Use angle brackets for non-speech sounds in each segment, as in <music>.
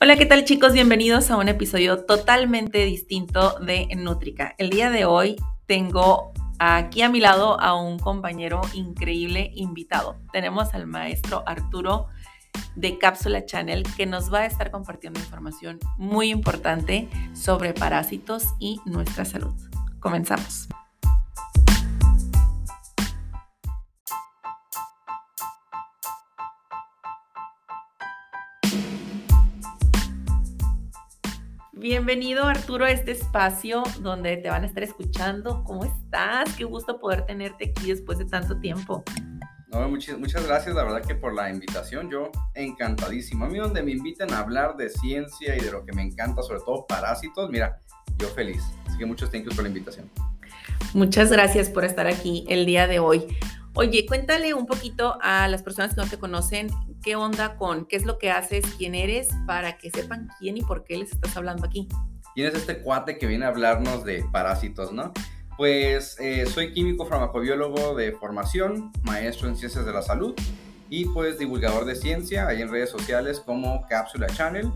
Hola, ¿qué tal chicos? Bienvenidos a un episodio totalmente distinto de Nutrica. El día de hoy tengo aquí a mi lado a un compañero increíble invitado. Tenemos al maestro Arturo de Cápsula Channel que nos va a estar compartiendo información muy importante sobre parásitos y nuestra salud. Comenzamos. Bienvenido Arturo a este espacio donde te van a estar escuchando. ¿Cómo estás? Qué gusto poder tenerte aquí después de tanto tiempo. No, muchas, muchas gracias, la verdad que por la invitación, yo encantadísimo. A mí donde me inviten a hablar de ciencia y de lo que me encanta, sobre todo parásitos, mira, yo feliz. Así que muchos gracias por la invitación. Muchas gracias por estar aquí el día de hoy. Oye, cuéntale un poquito a las personas que no te conocen qué onda con qué es lo que haces, quién eres, para que sepan quién y por qué les estás hablando aquí. ¿Quién es este cuate que viene a hablarnos de parásitos, no? Pues eh, soy químico farmacobiólogo de formación, maestro en ciencias de la salud y pues divulgador de ciencia ahí en redes sociales como Cápsula Channel.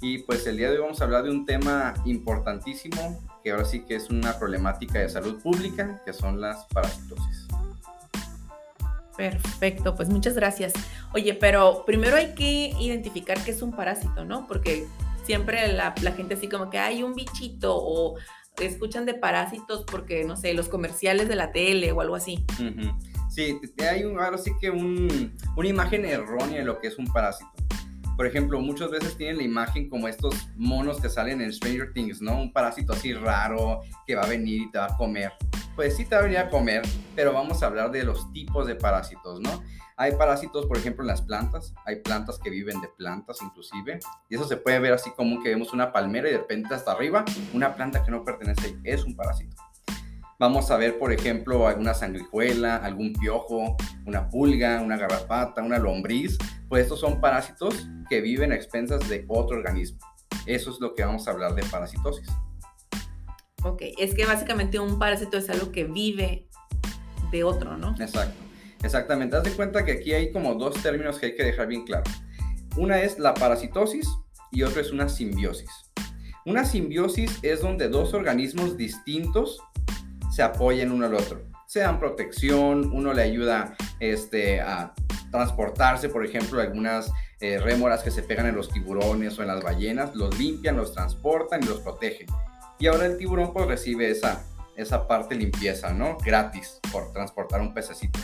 Y pues el día de hoy vamos a hablar de un tema importantísimo que ahora sí que es una problemática de salud pública, que son las parasitosis. Perfecto, pues muchas gracias. Oye, pero primero hay que identificar qué es un parásito, ¿no? Porque siempre la, gente así como que hay un bichito o escuchan de parásitos porque, no sé, los comerciales de la tele o algo así. Sí, hay un, ahora sí que un, una imagen errónea de lo que es un parásito. Por ejemplo, muchas veces tienen la imagen como estos monos que salen en Stranger Things, ¿no? Un parásito así raro que va a venir y te va a comer pues sí te va a comer, pero vamos a hablar de los tipos de parásitos, ¿no? Hay parásitos, por ejemplo, en las plantas, hay plantas que viven de plantas inclusive, y eso se puede ver así como que vemos una palmera y de repente hasta arriba, una planta que no pertenece es un parásito. Vamos a ver, por ejemplo, alguna sanguijuela, algún piojo, una pulga, una garrapata, una lombriz, pues estos son parásitos que viven a expensas de otro organismo. Eso es lo que vamos a hablar de parasitosis. Ok, es que básicamente un parásito es algo que vive de otro, ¿no? Exacto, exactamente. Haz de cuenta que aquí hay como dos términos que hay que dejar bien claro. Una es la parasitosis y otra es una simbiosis. Una simbiosis es donde dos organismos distintos se apoyan uno al otro. Se dan protección, uno le ayuda este, a transportarse, por ejemplo, algunas eh, rémoras que se pegan en los tiburones o en las ballenas, los limpian, los transportan y los protegen. Y ahora el tiburón pues recibe esa, esa parte limpieza, ¿no? Gratis por transportar un pececito.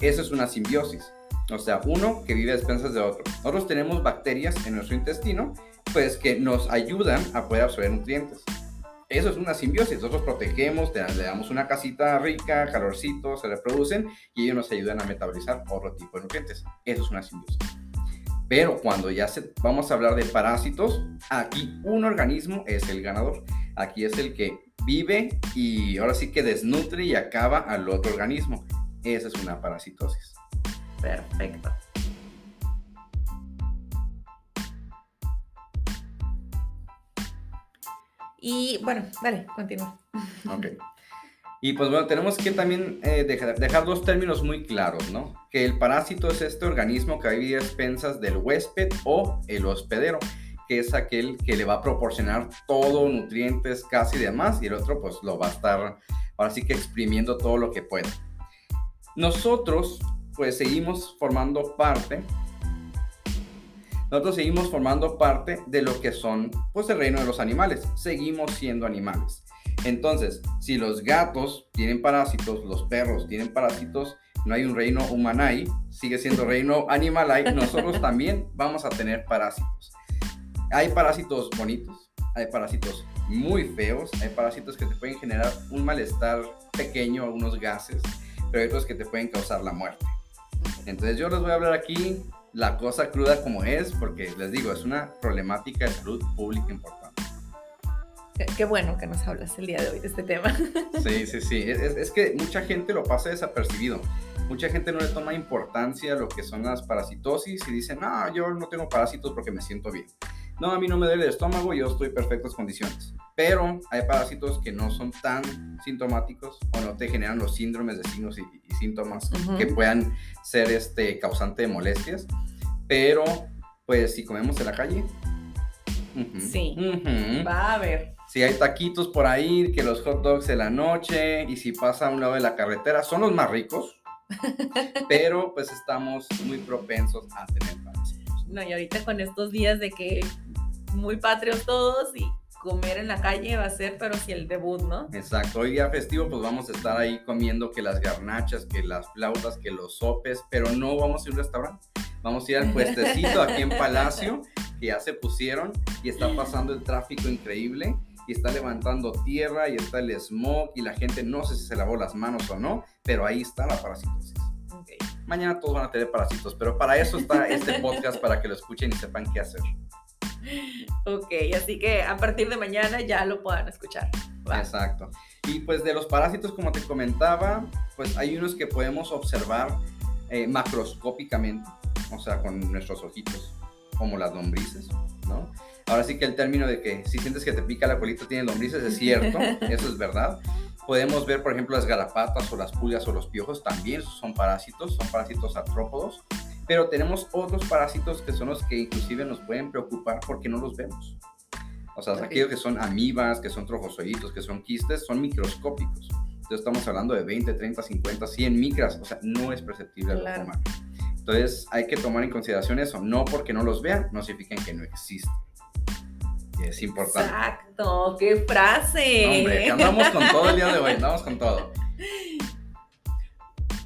Eso es una simbiosis. O sea, uno que vive a expensas de otro. Nosotros tenemos bacterias en nuestro intestino, pues que nos ayudan a poder absorber nutrientes. Eso es una simbiosis. Nosotros protegemos, le damos una casita rica, calorcito, se reproducen y ellos nos ayudan a metabolizar otro tipo de nutrientes. Eso es una simbiosis. Pero cuando ya se, vamos a hablar de parásitos, aquí un organismo es el ganador. Aquí es el que vive y ahora sí que desnutre y acaba al otro organismo. Esa es una parasitosis. Perfecto. Y bueno, dale, continúa. Ok. <laughs> Y pues bueno, tenemos que también eh, dejar, dejar, dos términos muy claros, ¿no? Que el parásito es este organismo que vive a expensas del huésped o el hospedero que es aquel que le va a proporcionar todo, nutrientes, casi demás, y el otro pues lo va a estar ahora sí que exprimiendo todo lo que pueda. Nosotros pues seguimos formando parte, nosotros seguimos formando parte de lo que son pues el reino de los animales, seguimos siendo animales. Entonces, si los gatos tienen parásitos, los perros tienen parásitos, no hay un reino humanai, sigue siendo reino animalai, nosotros <laughs> también vamos a tener parásitos. Hay parásitos bonitos, hay parásitos muy feos, hay parásitos que te pueden generar un malestar pequeño, algunos gases, pero hay otros que te pueden causar la muerte. Entonces yo les voy a hablar aquí la cosa cruda como es, porque les digo, es una problemática de salud pública importante. Qué, bueno que nos hablas el día de hoy de este tema. <laughs> Sí, sí, sí. Es, es, que mucha gente lo pasa desapercibido. Mucha gente no le toma importancia a lo que son las parasitosis y dicen, no, yo no tengo parásitos porque me siento bien no, a mí no me duele el estómago, yo estoy en perfectas condiciones. Pero hay parásitos que no son tan sintomáticos o no te generan los síndromes de signos y, síntomas que puedan ser este causante de molestias. Pero, pues si comemos en la calle, Sí. Va a haber. Si hay taquitos por ahí, que los hot dogs de la noche, y si pasa a un lado de la carretera, son los más ricos, <laughs> pero pues estamos muy propensos a tener parásitos. No, y ahorita con estos días de que muy patrios todos y comer en la calle va a ser, pero si el debut, ¿no? Exacto, hoy día festivo pues vamos a estar ahí comiendo que las garnachas, que las flautas, que los sopes, pero no vamos a ir a un restaurante. Vamos a ir al <laughs> puestecito aquí en Palacio, que ya se pusieron y está pasando el tráfico increíble y está levantando tierra y está el smog y la gente no sé si se lavó las manos o no, pero ahí está la parasitosis. Ok. Mañana todos van a tener parásitos, pero para eso está este <laughs> podcast, para que lo escuchen y sepan qué hacer. Ok, así que a partir de mañana ya lo puedan escuchar. Exacto. Y pues de los parásitos, como te comentaba, pues hay unos que podemos observar eh, macroscópicamente, o sea, con nuestros ojitos, como las lombrices, ¿no? Ahora sí que el término de que si sientes que te pica la colita tiene lombrices es cierto, <laughs> eso es verdad. Podemos ver, por ejemplo, las garrapatas o las pulgas o los piojos, también son parásitos, son parásitos artrópodos. Pero tenemos otros parásitos que son los que inclusive nos pueden preocupar porque no los vemos. O sea, Ok. aquellos que son amibas, que son trofozoitos, que son quistes, son microscópicos. Entonces estamos hablando de 20, 30, 50, 100 micras. O sea, no es perceptible al Claro. humano. Entonces hay que tomar en consideración eso. No porque no los vean, no significa que no existen. Es importante. Exacto, qué frase. No, hombre, que andamos con todo el día de hoy, andamos con todo.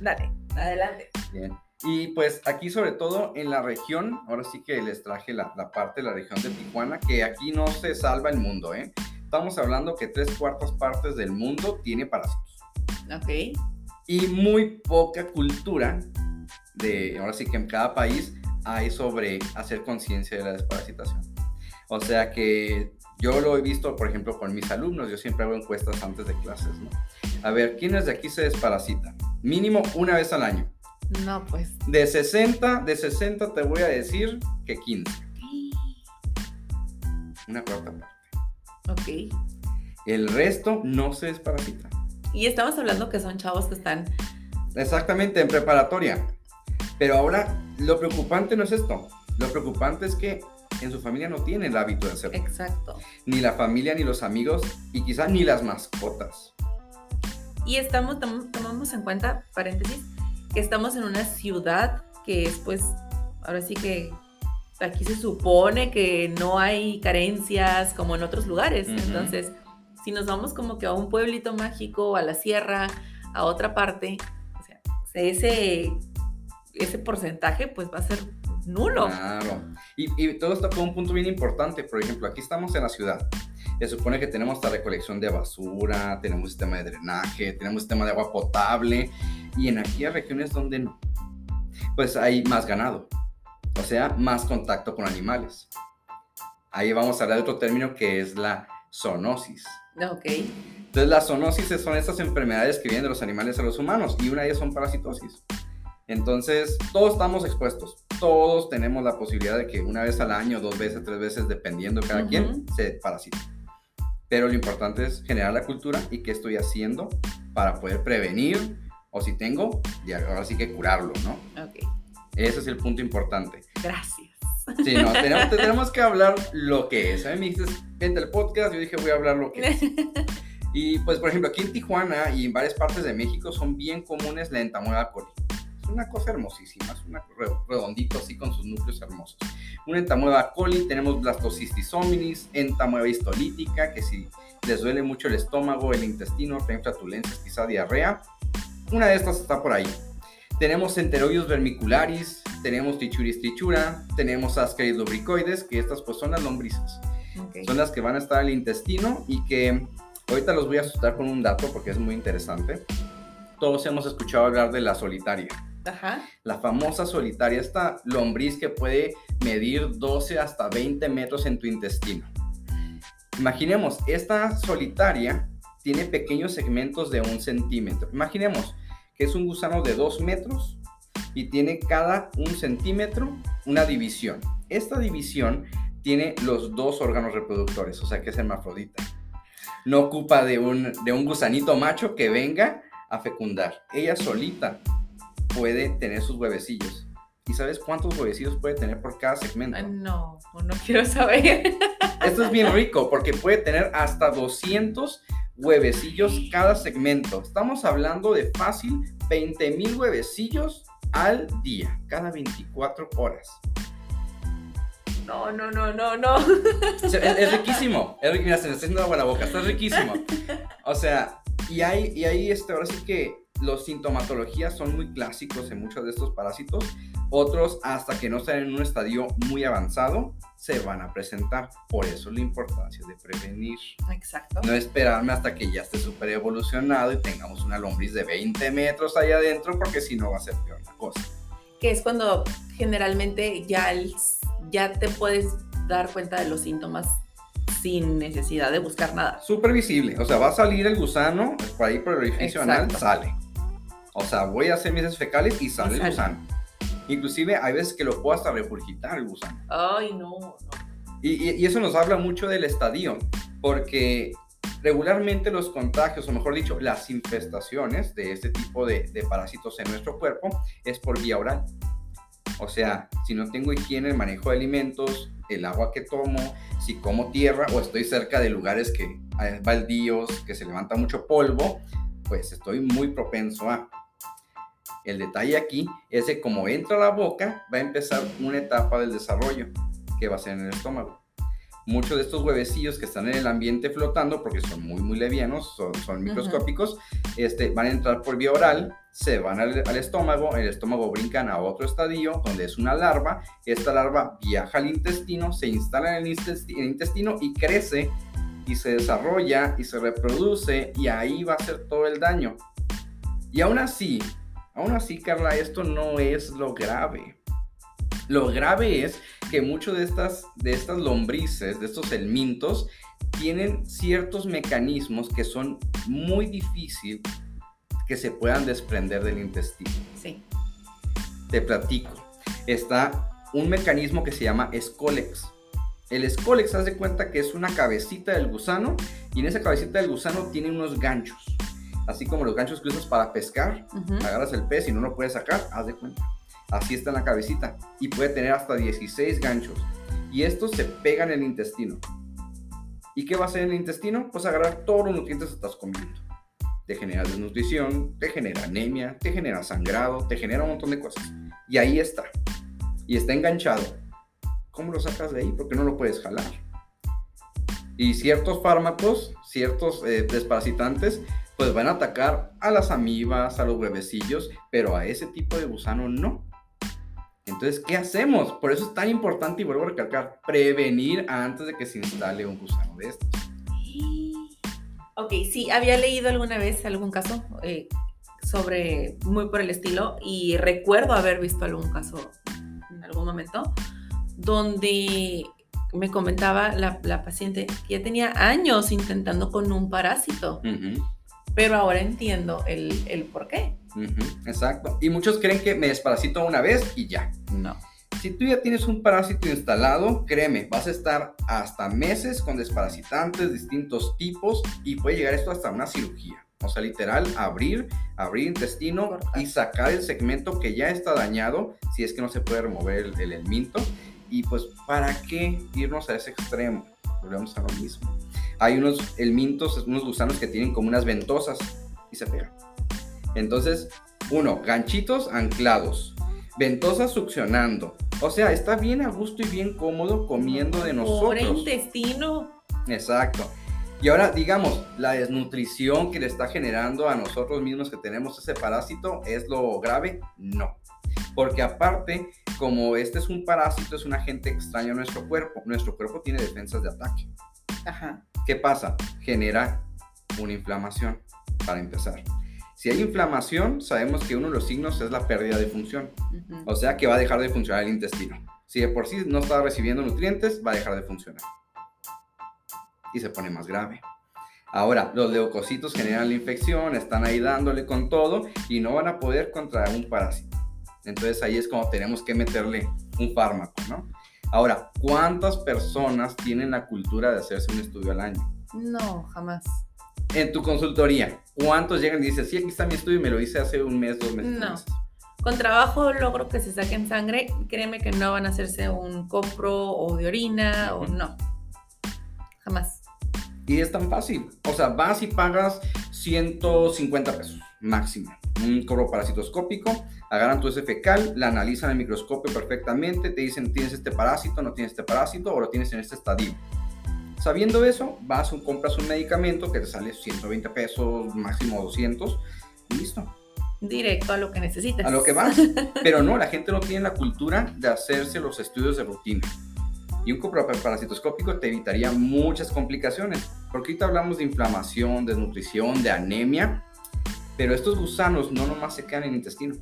Dale, adelante. Bien. Y pues aquí sobre todo en la región, ahora sí que les traje la, la parte de la región de Tijuana, que aquí no se salva el mundo, ¿eh? Estamos hablando que tres cuartas partes del mundo tiene parásitos. Ok. Y muy poca cultura de, ahora sí que en cada país hay sobre hacer conciencia de la desparasitación. O sea que yo lo he visto, por ejemplo, con mis alumnos, yo siempre hago encuestas antes de clases, ¿no? A ver, ¿quiénes de aquí se desparasitan? Mínimo una vez al año. No, pues. De 60, de 60 te voy a decir que 15. Una cuarta parte. Ok. El resto no se desparasita. Y estamos hablando que son chavos que están. Exactamente, en preparatoria. Pero ahora, lo preocupante no es esto. Lo preocupante es que en su familia no tienen el hábito de hacerlo. Exacto. Ni la familia, ni los amigos, y quizás ni las mascotas. Y estamos, tom- tomamos en cuenta, paréntesis, que estamos en una ciudad que es pues, ahora sí que aquí se supone que no hay carencias como en otros lugares. Entonces, si nos vamos como que a un pueblito mágico, a la sierra, a otra parte, o sea, ese, ese porcentaje pues va a ser nulo. Claro. Y, y todo esto con un punto bien importante. Por ejemplo, aquí estamos en la ciudad. Se supone que tenemos la recolección de basura, tenemos sistema de drenaje, tenemos sistema de agua potable. Y en aquellas regiones donde no, pues hay más ganado. O sea, más contacto con animales. Ahí vamos a hablar de otro término que es la zoonosis. Ok. Entonces, las zoonosis son estas enfermedades que vienen de los animales a los humanos y una de ellas son parasitosis. Entonces, todos estamos expuestos. Todos tenemos la posibilidad de que una vez al año, dos veces, tres veces, dependiendo de cada Ujú. quien, se parasite. Pero lo importante es generar la cultura y qué estoy haciendo para poder prevenir o si tengo, ya ahora sí que curarlo, ¿no? Ok. Ese es el punto importante. Gracias. Sí, no, <laughs> tenemos, tenemos que hablar lo que es. A mí me dijiste, vente al podcast, yo dije, voy a hablar lo que es. <laughs> Y pues, por ejemplo, aquí en Tijuana y en varias partes de México son bien comunes la entamuela coli. Es una cosa hermosísima, es re- redondito así con sus núcleos hermosos. Una entamuela coli, tenemos blastocystis hominis, entamuela histolítica, que si les duele mucho el estómago, el intestino, traen flatulencias, quizá diarrea. Una de estas está por ahí. Tenemos enteroides vermicularis, tenemos trichuris trichura, tenemos ascaris lubricoides, que estas pues son las lombrices Ok. son las que van a estar en el intestino y que ahorita los voy a asustar con un dato porque es muy interesante. Todos hemos escuchado hablar de la solitaria, Ajá. la famosa solitaria, esta lombriz que puede medir 12 hasta 20 metros en tu intestino. Imaginemos, esta solitaria tiene pequeños segmentos de un centímetro. Imaginemos que es un gusano de 2 metros y tiene cada un centímetro una división. Esta división tiene los dos órganos reproductores, o sea que es hermafrodita. No ocupa de un, de un gusanito macho que venga a fecundar. Ella solita puede tener sus huevecillos. ¿Y sabes cuántos huevecillos puede tener por cada segmento? no, no quiero saber. <laughs> Esto es bien rico porque puede tener hasta 200 huevecillos cada segmento. Estamos hablando de fácil 20 mil huevecillos al día, cada 24 horas. No, no, no, no, no. Es, riquísimo. mira, se me está haciendo agua la boca. Está riquísimo. <laughs> O sea, y hay, y hay este, ahora sí que los sintomatologías son muy clásicos en muchos de estos parásitos. Otros, hasta que no estén en un estadio muy avanzado, se van a presentar. Por eso la importancia de prevenir. Exacto. No esperarme hasta que ya esté súper evolucionado y tengamos una lombriz de 20 metros ahí adentro, porque si no va a ser peor la cosa. Que es cuando generalmente ya, ya te puedes dar cuenta de los síntomas sin necesidad de buscar nada. Súper visible. O sea, va a salir el gusano, por ahí por el orificio anal, sale. O sea, voy a hacer mis fecales y sale, el gusano. Inclusive hay veces que lo puedo hasta regurgitar el gusano. Ay, no, no. Y, eso nos habla mucho del estadio, porque regularmente los contagios, o mejor dicho, las infestaciones de este tipo de, de parásitos en nuestro cuerpo es por vía oral. O sea, si no tengo higiene, el manejo de alimentos, el agua que tomo, si como tierra o estoy cerca de lugares que hay baldíos, que se levanta mucho polvo, pues estoy muy propenso a. El detalle aquí es que como entra a la boca, va a empezar una etapa del desarrollo que va a ser en el estómago. Muchos de estos huevecillos que están en el ambiente flotando, porque son muy, muy levianos, son, microscópicos, este, van a entrar por vía oral, se van al, estómago, el estómago brincan a otro estadio, donde es una larva, esta larva viaja al intestino, se instala en el intestino y crece y se desarrolla y se reproduce y ahí va a ser todo el daño. Y aún así, Aún así, Carla, esto no es lo grave. Lo grave es que muchos de estas, de estas lombrices, de estos elmintos, tienen ciertos mecanismos que son muy difíciles que se puedan desprender del intestino. Sí. Te platico. Está un mecanismo que se llama escólex. El escólex, haz de cuenta que es una cabecita del gusano y en esa cabecita del gusano tiene unos ganchos así como los ganchos que usas para pescar, agarras el pez y no lo puedes sacar, haz de cuenta. Así está en la cabecita y puede tener hasta 16 ganchos. Y estos se pegan en el intestino. ¿Y qué va a hacer el intestino? Pues agarrar todos los nutrientes que estás comiendo. Te genera desnutrición, te genera anemia, te genera sangrado, te genera un montón de cosas. Y ahí está. Y está enganchado. ¿Cómo lo sacas de ahí? Porque no lo puedes jalar. Y ciertos fármacos, ciertos eh, desparasitantes, pues van a atacar a las amibas, a los huevecillos, pero a ese tipo de gusano no. Entonces, ¿qué hacemos? Por eso es tan importante, y vuelvo a recalcar, prevenir antes de que se instale un gusano de estos. Ok, sí, había leído alguna vez algún caso eh, sobre, muy por el estilo, y recuerdo haber visto algún caso en algún momento, donde me comentaba la, paciente que ya tenía años intentando con un parásito pero ahora entiendo el, el por qué. exacto. Y muchos creen que me desparasito una vez y ya. No. Si tú ya tienes un parásito instalado, créeme, vas a estar hasta meses con desparasitantes, distintos tipos, y puede llegar esto hasta una cirugía. O sea, literal, abrir, abrir intestino y sacar el segmento que ya está dañado, si es que no se puede remover el, el, minto. Y pues, ¿para qué irnos a ese extremo? Volvemos a lo mismo hay unos elmintos, unos gusanos que tienen como unas ventosas y se pegan. Entonces, uno, ganchitos anclados, ventosas succionando. O sea, está bien a gusto y bien cómodo comiendo de nosotros. Por intestino. Exacto. Y ahora, digamos, la desnutrición que le está generando a nosotros mismos que tenemos ese parásito, ¿es lo grave? No. Porque aparte, como este es un parásito, es un agente extraño a nuestro cuerpo, nuestro cuerpo tiene defensas de ataque. Ajá. ¿Qué pasa? Genera una inflamación, para empezar. Si hay inflamación, sabemos que uno de los signos es la pérdida de función. O sea que va a dejar de funcionar el intestino. Si de por sí no está recibiendo nutrientes, va a dejar de funcionar. Y se pone más grave. Ahora, los leucocitos generan la infección, están ahí dándole con todo y no van a poder contra un parásito. Entonces ahí es como tenemos que meterle un fármaco, ¿no? Ahora, ¿cuántas personas tienen la cultura de hacerse un estudio al año? No, jamás. En tu consultoría, ¿cuántos llegan y dicen, sí, aquí está mi estudio y me lo hice hace un mes, dos meses? No. con trabajo logro que se saquen sangre, créeme que no van a hacerse un copro o de orina o no. Jamás. Y es tan fácil. O sea, vas y pagas 150 pesos máximo. Un cobro parasitoscópico, agarran tu ese fecal, la analizan en el microscopio perfectamente, te dicen tienes este parásito, no tienes este parásito o lo tienes en este estadio. Sabiendo eso, vas compras un medicamento que te sale 120 pesos, máximo 200 y listo directo a lo que necesitas. A lo que vas. <laughs> Pero no, la gente no tiene la cultura de hacerse los estudios de rutina. Y un parasitoscópico te evitaría muchas complicaciones. Porque ahorita hablamos de inflamación, de nutrición, de anemia. Pero estos gusanos no nomás se quedan en el intestino.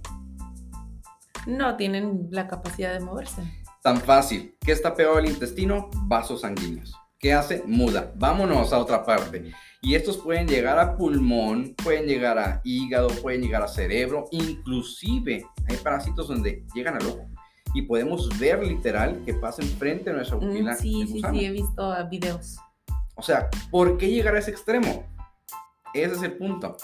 No tienen la capacidad de moverse. Tan fácil. ¿Qué está pegado al intestino? Vasos sanguíneos. ¿Qué hace? Muda. Vámonos a otra parte. Y estos pueden llegar a pulmón, pueden llegar a hígado, pueden llegar a cerebro, inclusive hay parásitos donde llegan al ojo. Y podemos ver literal que pasan frente a nuestra pupila. Mm, sí, sí, sí, he visto videos. O sea, ¿por qué llegar a ese extremo? Ese es el punto.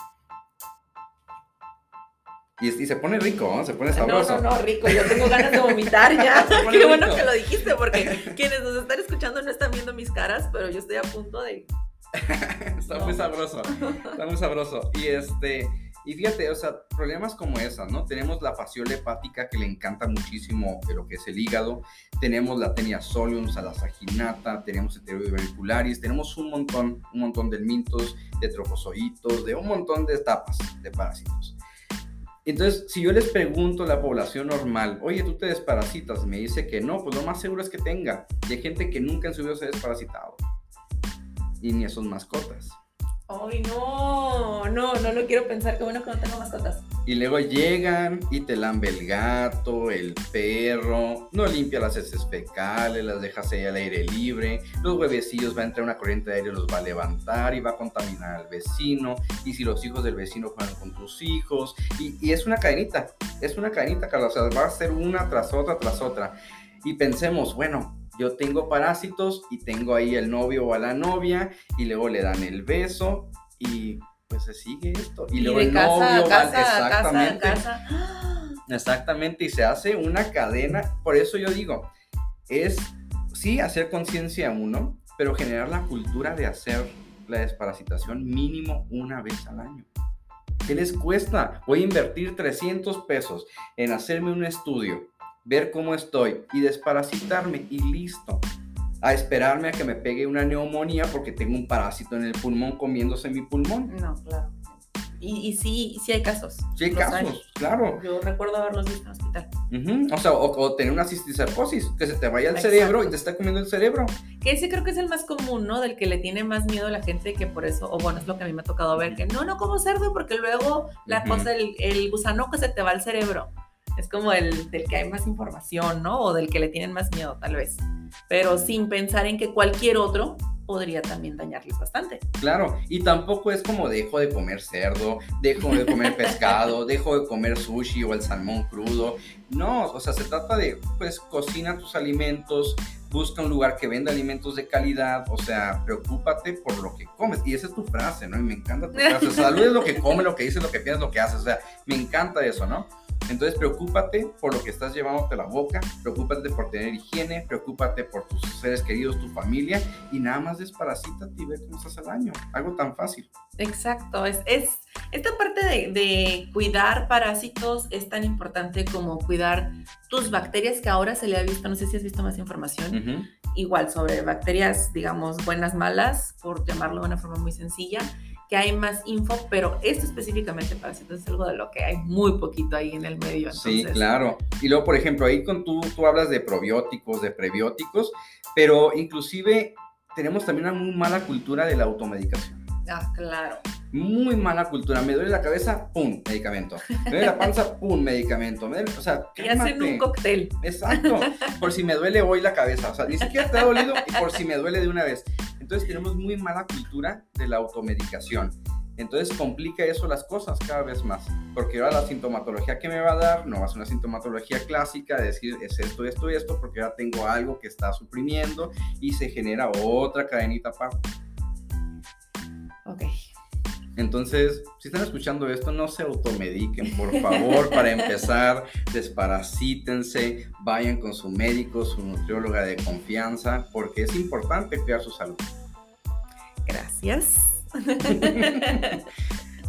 Y, y, se pone rico, ¿no? se pone sabroso. No, no, no, rico. Yo tengo ganas de vomitar ya. <laughs> Qué bueno que lo dijiste, porque <laughs> quienes nos están escuchando no están viendo mis caras, pero yo estoy a punto de <laughs> está muy sabroso, está muy sabroso. Y este, y fíjate, o sea, problemas como esas, ¿no? Tenemos la fasciola hepática que le encanta muchísimo de lo que es el hígado, tenemos la tenia solium, salasaginata, tenemos heterobivericularis, tenemos un montón, un montón de mintos, de trofozoitos, de un montón de etapas de parásitos. Entonces, si yo les pregunto a la población normal, oye, tú te desparasitas, me dice que no, pues lo más seguro es que tenga. Hay gente que nunca en su vida se ha desparasitado y ni a mascotas. Ay, no, no, no lo quiero pensar, qué bueno que no tengo mascotas. Y luego llegan y te lambe el gato, el perro, no limpia las heces fecales, las dejas ahí al aire libre, los huevecillos va a entrar una corriente de aire, los va a levantar y va a contaminar al vecino, y si los hijos del vecino juegan con tus hijos, y, y es una cadenita, es una cadenita, Carlos, o sea, va a ser una tras otra, tras otra. Y pensemos, bueno, yo tengo parásitos y tengo ahí el novio o a la novia y luego le dan el beso y pues se sigue esto. Y, luego el novio exactamente. Exactamente, y se hace una cadena. Por eso yo digo, es sí hacer conciencia uno, pero generar la cultura de hacer la desparasitación mínimo una vez al año. ¿Qué les cuesta? Voy a invertir 300 pesos en hacerme un estudio ver cómo estoy y desparasitarme y listo. A esperarme a que me pegue una neumonía porque tengo un parásito en el pulmón comiéndose mi pulmón. No, claro. Y, y sí, sí hay casos. Sí hay casos, claro. Yo recuerdo haberlos visto en el hospital. O sea, o, tener una cisticercosis, que se te vaya al cerebro y te está comiendo el cerebro. Que ese creo que es el más común, ¿no? Del que le tiene más miedo a la gente que por eso, o bueno, es lo que a mí me ha tocado ver, que no, no como cerdo porque luego la cosa, el, el gusano que se te va al cerebro es como el del que hay más información, ¿no? O del que le tienen más miedo, tal vez. Pero sin pensar en que cualquier otro podría también dañarles bastante. Claro, y tampoco es como dejo de comer cerdo, dejo de comer pescado, <laughs> dejo de comer sushi o el salmón crudo. No, o sea, se trata de, pues, cocina tus alimentos, busca un lugar que venda alimentos de calidad, o sea, preocúpate por lo que comes. Y esa es tu frase, ¿no? Y me encanta tu frase. Salud es lo que come, lo que dices, lo que piensas, lo que haces. O sea, me encanta eso, ¿no? Entonces, preocúpate por lo que estás llevándote a la boca, preocúpate por tener higiene, preocúpate por tus seres queridos, tu familia, y nada más desparasítate y ve cómo estás al año. Algo tan fácil. Exacto, es, es esta parte de, cuidar parásitos es tan importante como cuidar tus bacterias que ahora se le ha visto, no sé si has visto más información, igual sobre bacterias, digamos, buenas, malas, por llamarlo de una forma muy sencilla que hay más info, pero esto específicamente para es algo de lo que hay muy poquito ahí en el medio. Sí, claro. Y luego, por ejemplo, ahí con tú, tú hablas de probióticos, de prebióticos, pero inclusive tenemos también una muy mala cultura de la automedicación. Ah, claro. Muy mala cultura. Me duele la cabeza, pum, medicamento. Me duele la panza, pum, medicamento. o sea, y hacen un cóctel. Exacto. Por si me duele hoy la cabeza. O sea, ni siquiera te ha dolido y por si me duele de una vez. Entonces tenemos muy mala cultura de la automedicación. Entonces complica eso las cosas cada vez más, porque ahora la sintomatología que me va a dar no va a ser una sintomatología clásica, de decir es esto, esto y esto, porque ahora tengo algo que está suprimiendo y se genera otra cadenita aparte. Ok. Entonces, si están escuchando esto, no se automediquen, por favor, <laughs> para empezar, desparasítense, vayan con su médico, su nutrióloga de confianza, porque es importante cuidar su salud. Gracias. <laughs>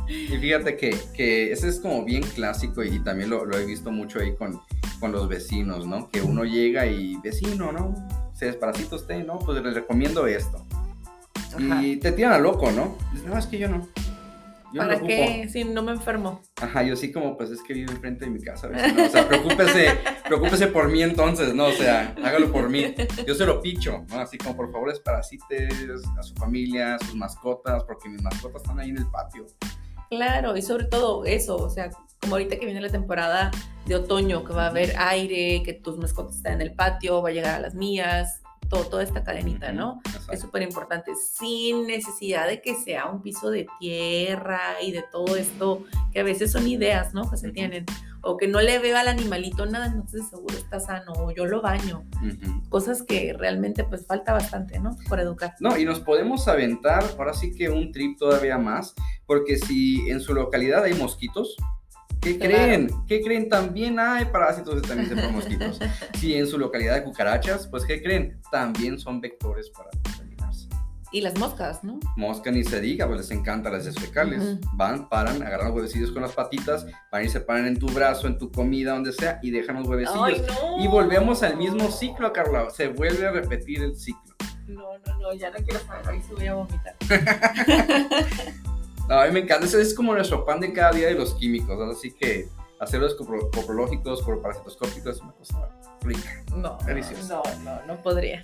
y fíjate que, que, ese es como bien clásico y también lo, lo he visto mucho ahí con, con los vecinos, ¿no? Que uno llega y vecino, ¿no? Se desparasita usted, ¿no? Pues les recomiendo esto. Y te tiran a loco, ¿no? no, es que yo no. ¿Para qué? Si no me enfermo. Ajá, yo sí como, pues es que vivo enfrente de mi casa. O sea, preocúpese, <laughs> preocúpese por mí entonces, ¿no? O sea, hágalo por mí. Yo se lo picho, ¿no? Así como, por favor, desparasites a su familia, a sus mascotas, porque mis mascotas están ahí en el patio. Claro, y sobre todo eso, o sea, como ahorita que viene la temporada de otoño, que va a haber aire, que tus mascotas están en el patio, va a llegar a las mías, todo, toda esta cadenita, ¿no? Es súper importante, sin necesidad de que sea un piso de tierra y de todo esto, que a veces son ideas, ¿no? Que se tienen, o que no le veo al animalito nada, entonces seguro está sano, o yo lo baño. Cosas que realmente pues falta bastante, ¿no? Por educar. No, y nos podemos aventar, ahora sí que un trip todavía más, porque si en su localidad hay mosquitos, ¿Qué creen? ¿Qué creen? También hay parásitos también por mosquitos. si en su localidad hay cucarachas, pues ¿qué creen? También son vectores para contaminarse. Y las moscas, ¿no? Mosca ni se diga, pues les encantan las fecales. Van, paran, agarran los huevecillos con las patitas, van y se paran en tu brazo, en tu comida, donde sea, y dejan los huevecillos. Y volvemos al mismo ciclo, Carla. Se vuelve a repetir el ciclo. No, no, no, ya no quiero saber, ahí se voy a vomitar. <laughs> No, a mí me encanta. Ese es como nuestro pan de cada día de los químicos. Así que hacerlos coprológicos, parasitoscópicos es una cosa rica. No, no, no, no podría.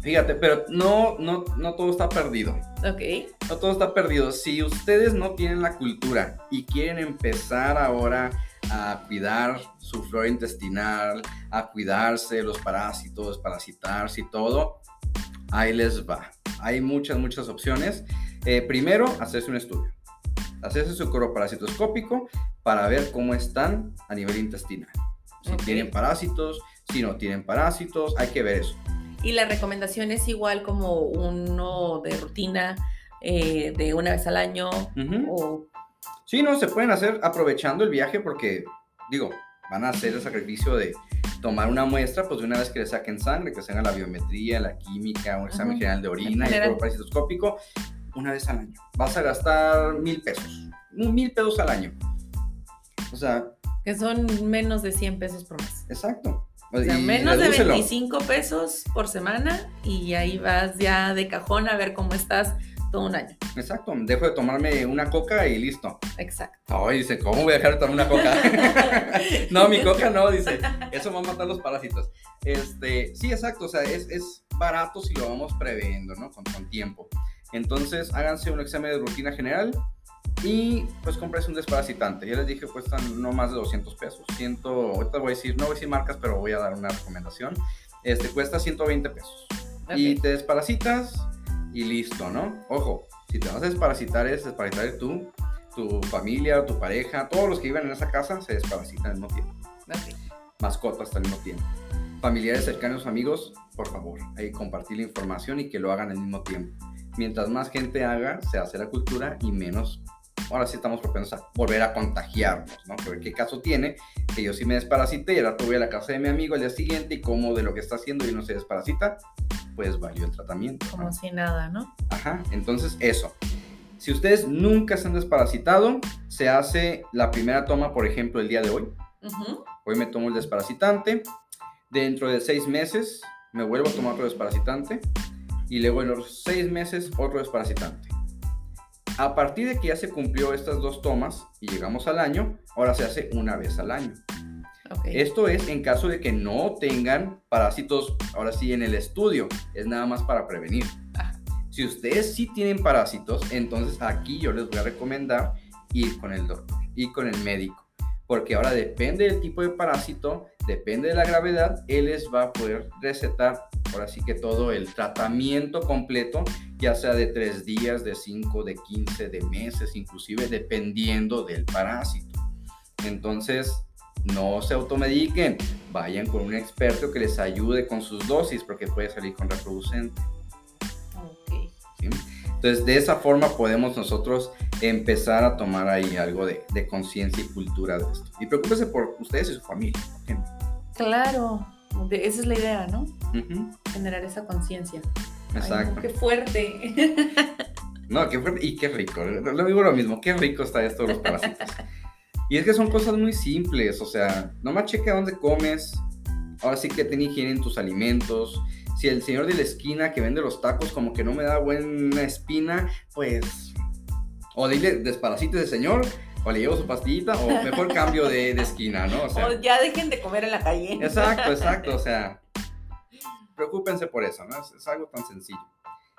Fíjate, pero no, no, no todo está perdido. Ok. No todo está perdido. Si ustedes no tienen la cultura y quieren empezar ahora a cuidar su flora intestinal, a cuidarse los parásitos, parasitarse y todo, ahí les va. Hay muchas, muchas opciones. Eh, primero, hacerse un estudio. Hacerse su coroparasitoscópico para ver cómo están a nivel intestinal. Si tienen parásitos, si no tienen parásitos, hay que ver eso. Y la recomendación es igual como uno de rutina eh, de una vez al año o... Sí, no, se pueden hacer aprovechando el viaje porque, digo, van a hacer el sacrificio de tomar una muestra, pues de una vez que le saquen sangre, que se haga la biometría, la química, un examen general de orina y el parasitoscópico, una vez al año. Vas a gastar mil pesos. Mil pesos al año. O sea... Que son menos de 100 pesos por mes. Exacto. O sea, menos de 25 pesos por semana y ahí vas ya de cajón a ver cómo estás todo un año. Exacto, dejo de tomarme una coca y listo. Exacto. Ay, dice, ¿cómo voy a dejar de tomar una coca? <laughs> no, mi coca no, dice, eso va a matar los parásitos. Este, sí, exacto, o sea, es, es barato si lo vamos previendo, ¿no? Con, con tiempo. Entonces, háganse un examen de rutina general y pues compres un desparasitante. Ya les dije, cuestan no más de 200 pesos. Ciento, ahorita voy a decir, no voy a decir marcas, pero voy a dar una recomendación. Este cuesta 120 pesos. Y te desparasitas y listo, ¿no? Ojo, si te vas a desparasitar es desparasitar tú, tu familia, tu pareja, todos los que viven en esa casa se desparasitan al mismo tiempo. Mascotas al mismo tiempo. Familiares cercanos, amigos, por favor, que compartir la información y que lo hagan al mismo tiempo mientras más gente haga, se hace la cultura y menos, ahora sí estamos propensos a volver a contagiarnos, ¿no? Pero qué caso tiene que yo sí me desparasité y ahora voy a la casa de mi amigo al día siguiente y como de lo que está haciendo y no se desparasita, pues valió el tratamiento. Como si nada, ¿no? Ajá, entonces eso. Si ustedes nunca se han desparasitado, se hace la primera toma, por ejemplo, el día de hoy. Hoy me tomo el desparasitante. Dentro de seis meses me vuelvo a tomar otro desparasitante y luego en los seis meses otro desparasitante. A partir de que ya se cumplió estas dos tomas y llegamos al año, ahora se hace una vez al año. Esto es en caso de que no tengan parásitos, ahora sí, en el estudio. Es nada más para prevenir. Si ustedes sí tienen parásitos, entonces aquí yo les voy a recomendar ir con el doctor, y con el médico. Porque ahora depende del tipo de parásito, depende de la gravedad, él les va a poder recetar ahora sí que todo el tratamiento completo, ya sea de tres días, de cinco, de quince, de meses, inclusive dependiendo del parásito. Entonces, no se automediquen, vayan con un experto que les ayude con sus dosis porque puede salir contraproducente. Entonces, de esa forma podemos nosotros empezar a tomar ahí algo de, de conciencia y cultura de esto. Y preocúpese por ustedes y su familia. Claro, de- esa es la idea, ¿no? Generar esa conciencia. Ay, Exacto. no, qué fuerte. <laughs> No, qué fuerte y qué rico. Lo digo lo mismo, qué rico está esto de los parásitos. <laughs> Y es que son cosas muy simples, o sea, nomás checa dónde comes. Ahora sí que ten higiene en tus alimentos. Si el señor de la esquina que vende los tacos como que no me da buena espina, pues... O dile, desparasite ese señor, o le llevo su pastillita, o mejor cambio de, de esquina, ¿no? O sea, o ya dejen de comer en la calle. Exacto, <laughs> exacto, o sea, preocúpense por eso, ¿no? Es, es algo tan sencillo.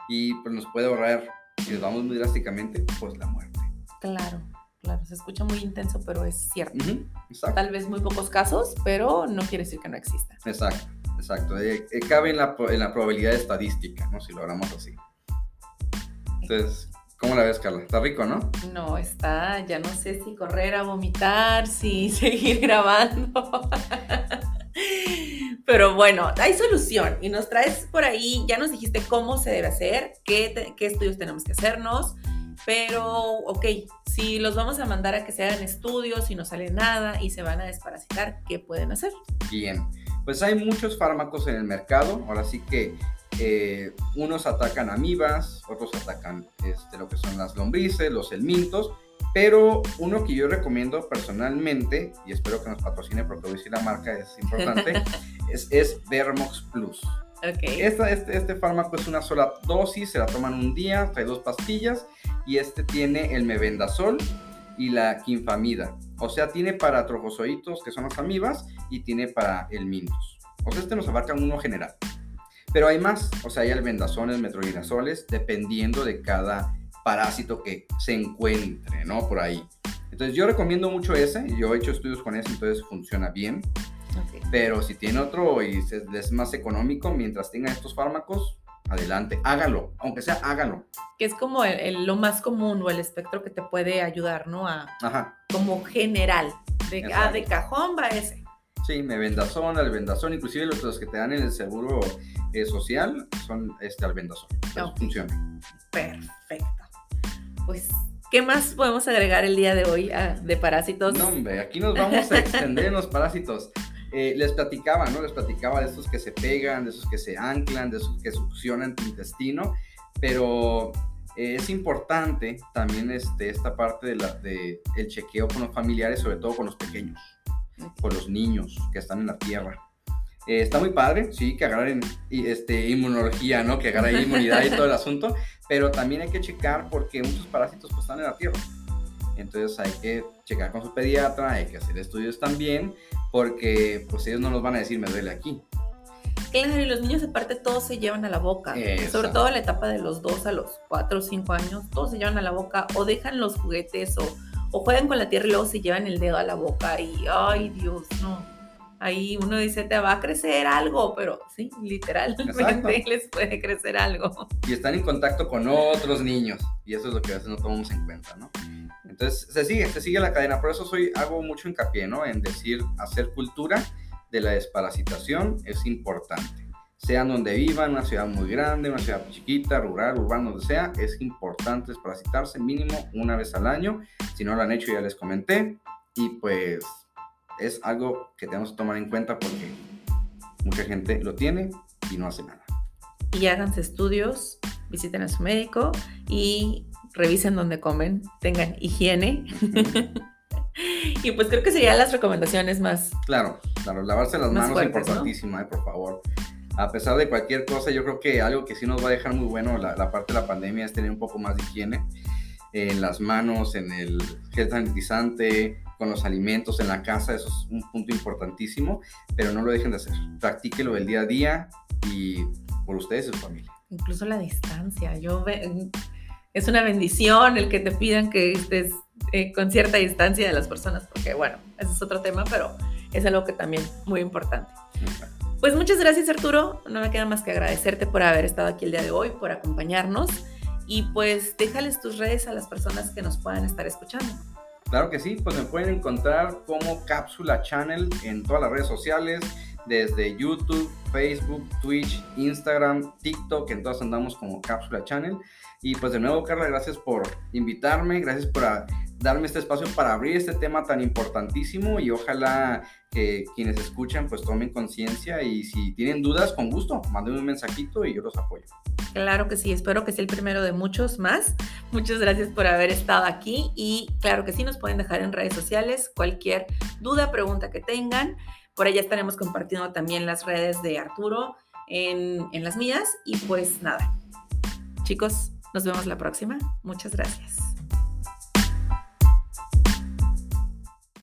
Y pues nos puede ahorrar, si nos vamos muy drásticamente, pues la muerte. Claro, claro. Se escucha muy intenso, pero es cierto. Ujú, Exacto, Tal vez muy pocos casos, pero no quiere decir que no exista. exacto, exacto. Eh, eh, cabe en la, en la probabilidad estadística, ¿no? Si lo hablamos así. Entonces, ¿cómo la ves, Carla? Está rico, ¿no? No, está, ya no sé si correr a vomitar, si <laughs> seguir grabando. Pero bueno, hay solución y nos traes por ahí, ya nos dijiste cómo se debe hacer, qué, te- qué estudios tenemos que hacernos, pero ok, si los vamos a mandar a que se hagan estudios y no sale nada y se van a desparasitar, ¿qué pueden hacer? Bien. Pues hay muchos fármacos en el mercado. Ahora sí que eh, unos atacan amibas, otros atacan este, lo que son las lombrices, los helmintos. Pero uno que yo recomiendo personalmente, y espero que nos patrocine porque hoy sí la marca es importante, <laughs> es, es Vermox Plus. Ok. Esta- este, este fármaco es una sola dosis, se la toman un día, trae dos pastillas y este tiene el mebendazol y la quinfamida. O sea, tiene para trofozoitos, que son las amibas, y tiene para el mintos. O sea, este nos abarca uno general. Pero hay más, o sea, hay albendazol, metronidazol, dependiendo de cada parásito que se encuentre, ¿no? Por ahí. Entonces yo recomiendo mucho ese, yo he hecho estudios con ese, entonces funciona bien. ok. Pero si tiene otro y es más económico, mientras tenga estos fármacos, adelante, hágalo, aunque sea hágalo. Que es como el- el- lo más común o el espectro que te puede ayudar, ¿no? A, Ajá, como general. De, ah, de cajón va ese. Sí, me vendazón, albendazón, inclusive los, los que te dan en el seguro eh, social son este albendazón. Entonces, Ok. funciona. Perfecto. Pues, ¿qué más podemos agregar el día de hoy ah, de parásitos? No, hombre, aquí nos vamos a extender en los parásitos. Eh, les platicaba, ¿no? Les platicaba de estos que se pegan, de esos que se anclan, de esos que succionan tu intestino, pero eh, es importante también este, esta parte de la, de el chequeo con los familiares, sobre todo con los pequeños, con los niños que están en la tierra. Eh, está muy padre, sí, que agarren este, inmunología, ¿no? Que agarren inmunidad y todo el asunto, pero también hay que checar porque muchos parásitos pues, están en la tierra. Entonces hay que checar con su pediatra, hay que hacer estudios también, porque pues ellos no nos van a decir me duele aquí. Claro, y los niños aparte todos se llevan a la boca. Exacto. Sobre todo en la etapa de los 2 a los 4 o 5 años, todos se llevan a la boca o dejan los juguetes o, o juegan con la tierra y luego se llevan el dedo a la boca y, ay Dios, no. Ahí uno dice, te va a crecer algo, pero sí, literalmente Exacto. <laughs> les puede crecer algo. Y están en contacto con otros niños, y eso es lo que a veces no tomamos en cuenta, ¿no? Entonces se sigue, se sigue la cadena, por eso soy, hago mucho hincapié, ¿no? En decir, hacer cultura de la desparasitación es importante. Sean donde vivan, una ciudad muy grande, una ciudad chiquita, rural, urbana, donde sea, es importante desparasitarse mínimo una vez al año. Si no lo han hecho, ya les comenté. Y pues es algo que tenemos que tomar en cuenta porque mucha gente lo tiene y no hace nada. Y háganse estudios, visiten a su médico y revisen dónde comen, tengan higiene. <laughs> y pues creo que serían las recomendaciones más. Claro, claro, lavarse las manos es fuertes, ¿no? eh, por favor. A pesar de cualquier cosa, yo creo que algo que sí nos va a dejar muy bueno la, la parte de la pandemia es tener un poco más de higiene en las manos, en el gel sanitizante, con los alimentos en la casa, eso es un punto importantísimo, pero no lo dejen de hacer. Practíquelo el día a día y por ustedes y su familia. Incluso la distancia. Yo ve- es una bendición el que te pidan que estés eh, con cierta distancia de las personas, porque bueno, ese es otro tema, pero es algo que también muy importante. Pues muchas gracias Arturo, no me queda más que agradecerte por haber estado aquí el día de hoy, por acompañarnos y pues déjales tus redes a las personas que nos puedan estar escuchando. Claro que sí, pues me pueden encontrar como Cápsula Channel en todas las redes sociales, desde YouTube, Facebook, Twitch, Instagram, TikTok, en todas andamos como Cápsula Channel. Y pues de nuevo, Carla, gracias por invitarme, gracias por ah, darme este espacio para abrir este tema tan importantísimo y ojalá que quienes escuchan pues tomen conciencia y si tienen dudas, con gusto, manden un mensajito y yo los apoyo. Claro que sí, espero que sea el primero de muchos más. Muchas gracias por haber estado aquí y claro que sí, nos pueden dejar en redes sociales cualquier duda, pregunta que tengan. Por allá estaremos compartiendo también las redes de Arturo en, en las mías y pues nada. Chicos, nos vemos la próxima. Muchas gracias.